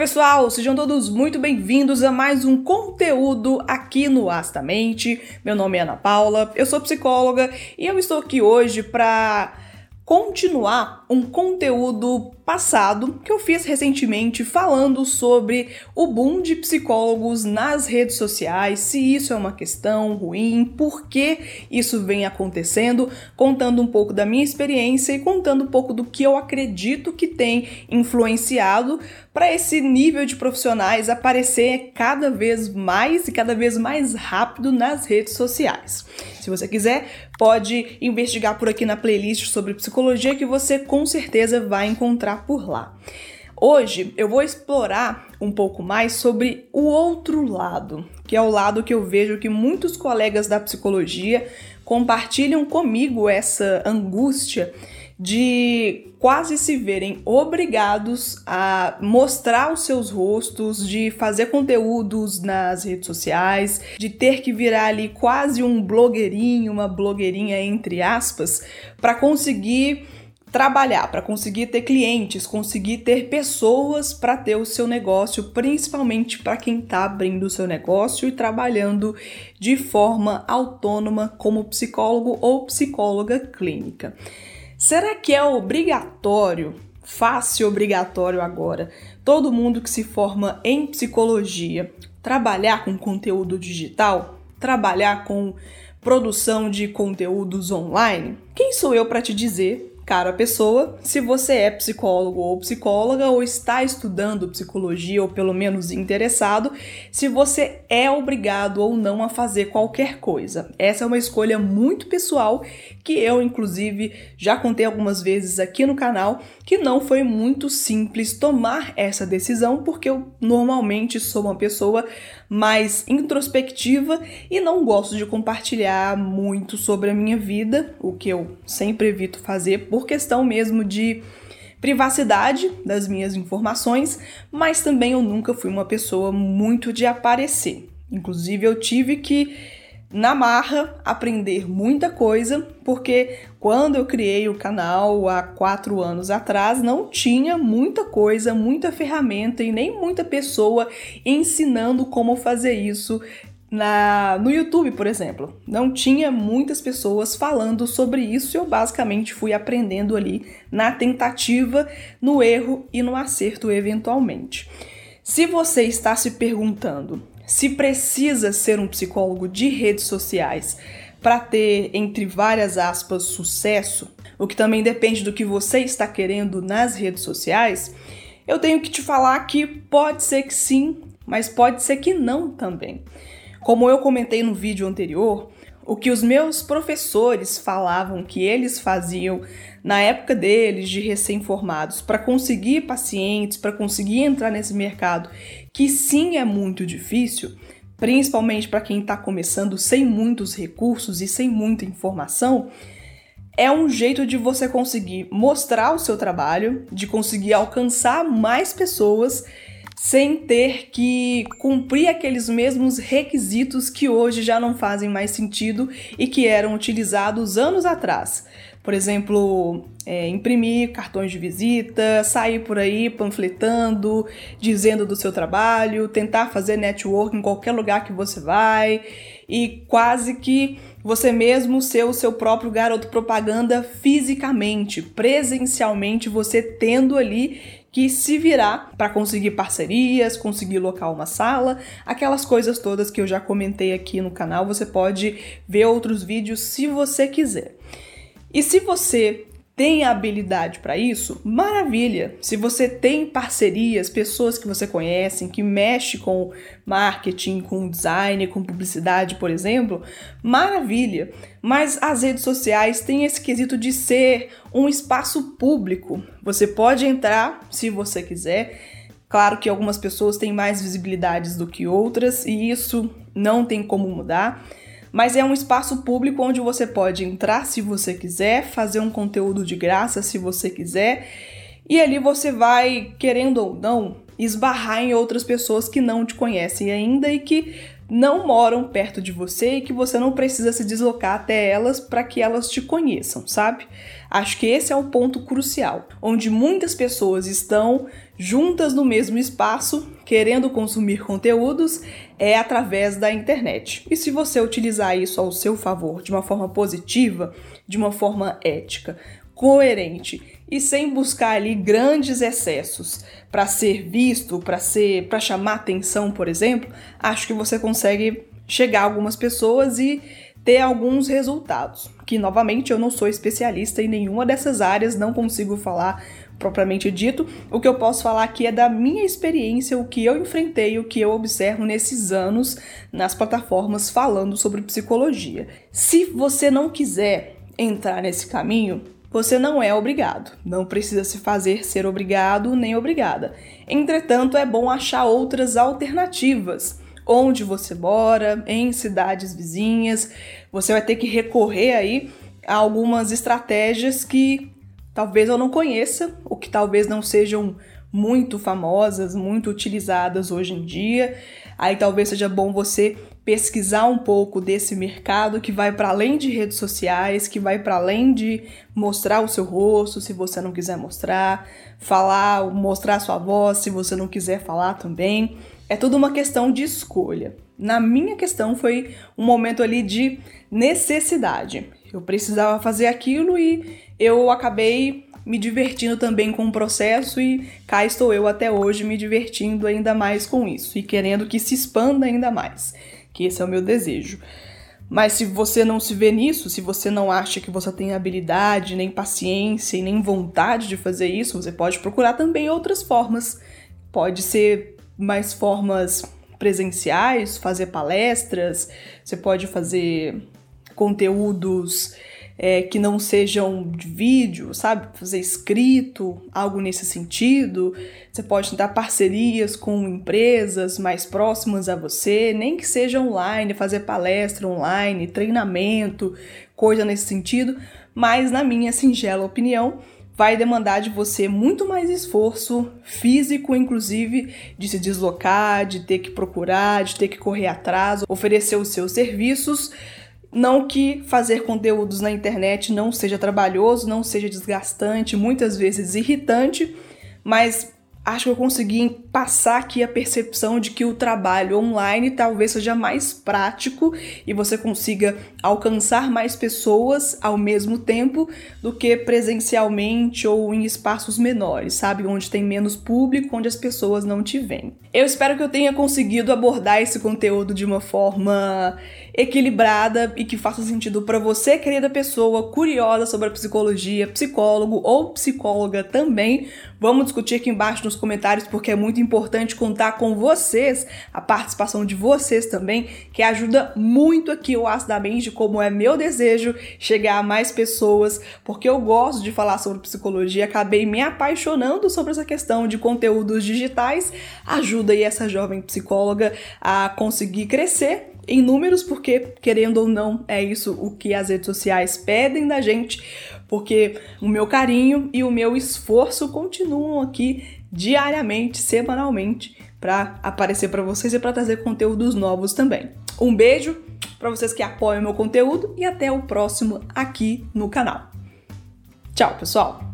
Pessoal, sejam todos muito bem-vindos a mais um conteúdo aqui no Astamente. Meu nome é Ana Paula, eu sou psicóloga e eu estou aqui hoje para continuar um conteúdo passado que eu fiz recentemente falando sobre o boom de psicólogos nas redes sociais, se isso é uma questão ruim, por que isso vem acontecendo, contando um pouco da minha experiência e contando um pouco do que eu acredito que tem influenciado para esse nível de profissionais aparecer cada vez mais e cada vez mais rápido nas redes sociais. Se você quiser, pode investigar por aqui na playlist sobre psicologia que você com certeza vai encontrar por lá. Hoje eu vou explorar um pouco mais sobre o outro lado, que é o lado que eu vejo que muitos colegas da psicologia compartilham comigo essa angústia de quase se verem obrigados a mostrar os seus rostos, de fazer conteúdos nas redes sociais, de ter que virar ali quase um blogueirinho, uma blogueirinha entre aspas, para conseguir trabalhar, para conseguir ter clientes, conseguir ter pessoas para ter o seu negócio, principalmente para quem está abrindo o seu negócio e trabalhando de forma autônoma como psicólogo ou psicóloga clínica. Será que é obrigatório, fácil obrigatório agora, todo mundo que se forma em psicologia trabalhar com conteúdo digital? Trabalhar com produção de conteúdos online? Quem sou eu para te dizer cara pessoa, se você é psicólogo ou psicóloga ou está estudando psicologia ou pelo menos interessado, se você é obrigado ou não a fazer qualquer coisa. Essa é uma escolha muito pessoal que eu inclusive já contei algumas vezes aqui no canal, que não foi muito simples tomar essa decisão porque eu normalmente sou uma pessoa mais introspectiva e não gosto de compartilhar muito sobre a minha vida, o que eu sempre evito fazer por questão mesmo de privacidade das minhas informações, mas também eu nunca fui uma pessoa muito de aparecer. Inclusive, eu tive que na marra aprender muita coisa, porque quando eu criei o canal há quatro anos atrás, não tinha muita coisa, muita ferramenta e nem muita pessoa ensinando como fazer isso na, no YouTube, por exemplo. Não tinha muitas pessoas falando sobre isso e eu basicamente fui aprendendo ali na tentativa, no erro e no acerto eventualmente. Se você está se perguntando se precisa ser um psicólogo de redes sociais para ter, entre várias aspas, sucesso, o que também depende do que você está querendo nas redes sociais, eu tenho que te falar que pode ser que sim, mas pode ser que não também. Como eu comentei no vídeo anterior, o que os meus professores falavam que eles faziam na época deles de recém-formados para conseguir pacientes, para conseguir entrar nesse mercado, que sim é muito difícil, principalmente para quem está começando sem muitos recursos e sem muita informação, é um jeito de você conseguir mostrar o seu trabalho, de conseguir alcançar mais pessoas sem ter que cumprir aqueles mesmos requisitos que hoje já não fazem mais sentido e que eram utilizados anos atrás. Por exemplo, é, imprimir cartões de visita, sair por aí panfletando, dizendo do seu trabalho, tentar fazer network em qualquer lugar que você vai e quase que você mesmo ser o seu próprio garoto propaganda fisicamente, presencialmente, você tendo ali que se virar para conseguir parcerias, conseguir locar uma sala, aquelas coisas todas que eu já comentei aqui no canal, você pode ver outros vídeos se você quiser. E se você tem a habilidade para isso, maravilha. Se você tem parcerias, pessoas que você conhece, que mexe com marketing, com design, com publicidade, por exemplo, maravilha. Mas as redes sociais têm esse quesito de ser um espaço público. Você pode entrar se você quiser. Claro que algumas pessoas têm mais visibilidades do que outras e isso não tem como mudar mas é um espaço público onde você pode entrar se você quiser, fazer um conteúdo de graça se você quiser, e ali você vai, querendo ou não, esbarrar em outras pessoas que não te conhecem ainda e que não moram perto de você e que você não precisa se deslocar até elas para que elas te conheçam, sabe? Acho que esse é o ponto crucial, onde muitas pessoas estão juntas no mesmo espaço, querendo consumir conteúdos, é através da internet. E se você utilizar isso ao seu favor de uma forma positiva, de uma forma ética, coerente e sem buscar ali grandes excessos para ser visto, para ser, para chamar atenção, por exemplo, acho que você consegue chegar a algumas pessoas e ter alguns resultados. Que novamente eu não sou especialista em nenhuma dessas áreas, não consigo falar propriamente dito. O que eu posso falar aqui é da minha experiência, o que eu enfrentei, o que eu observo nesses anos nas plataformas falando sobre psicologia. Se você não quiser entrar nesse caminho, você não é obrigado. Não precisa se fazer ser obrigado nem obrigada. Entretanto, é bom achar outras alternativas. Onde você mora, em cidades vizinhas, você vai ter que recorrer aí a algumas estratégias que talvez eu não conheça, ou que talvez não sejam muito famosas, muito utilizadas hoje em dia. Aí talvez seja bom você pesquisar um pouco desse mercado que vai para além de redes sociais, que vai para além de mostrar o seu rosto, se você não quiser mostrar, falar, mostrar sua voz, se você não quiser falar também. É tudo uma questão de escolha. Na minha questão foi um momento ali de necessidade. Eu precisava fazer aquilo e eu acabei me divertindo também com o processo e cá estou eu até hoje me divertindo ainda mais com isso e querendo que se expanda ainda mais, que esse é o meu desejo. Mas se você não se vê nisso, se você não acha que você tem habilidade, nem paciência e nem vontade de fazer isso, você pode procurar também outras formas. Pode ser mais formas presenciais, fazer palestras, você pode fazer conteúdos é, que não sejam de vídeo, sabe? Fazer escrito, algo nesse sentido. Você pode tentar parcerias com empresas mais próximas a você, nem que seja online, fazer palestra online, treinamento, coisa nesse sentido. Mas, na minha singela opinião, vai demandar de você muito mais esforço físico, inclusive de se deslocar, de ter que procurar, de ter que correr atrás, oferecer os seus serviços. Não que fazer conteúdos na internet não seja trabalhoso, não seja desgastante, muitas vezes irritante, mas acho que eu consegui passar aqui a percepção de que o trabalho online talvez seja mais prático e você consiga alcançar mais pessoas ao mesmo tempo do que presencialmente ou em espaços menores, sabe? Onde tem menos público, onde as pessoas não te veem. Eu espero que eu tenha conseguido abordar esse conteúdo de uma forma equilibrada e que faça sentido para você, querida pessoa curiosa sobre a psicologia, psicólogo ou psicóloga também. Vamos discutir aqui embaixo nos comentários porque é muito importante contar com vocês, a participação de vocês também, que ajuda muito aqui o Aço da Mente, como é meu desejo chegar a mais pessoas, porque eu gosto de falar sobre psicologia, acabei me apaixonando sobre essa questão de conteúdos digitais, ajuda aí essa jovem psicóloga a conseguir crescer em números, porque, querendo ou não, é isso o que as redes sociais pedem da gente, porque o meu carinho e o meu esforço continuam aqui diariamente, semanalmente, para aparecer para vocês e para trazer conteúdos novos também. Um beijo para vocês que apoiam meu conteúdo e até o próximo aqui no canal. Tchau, pessoal!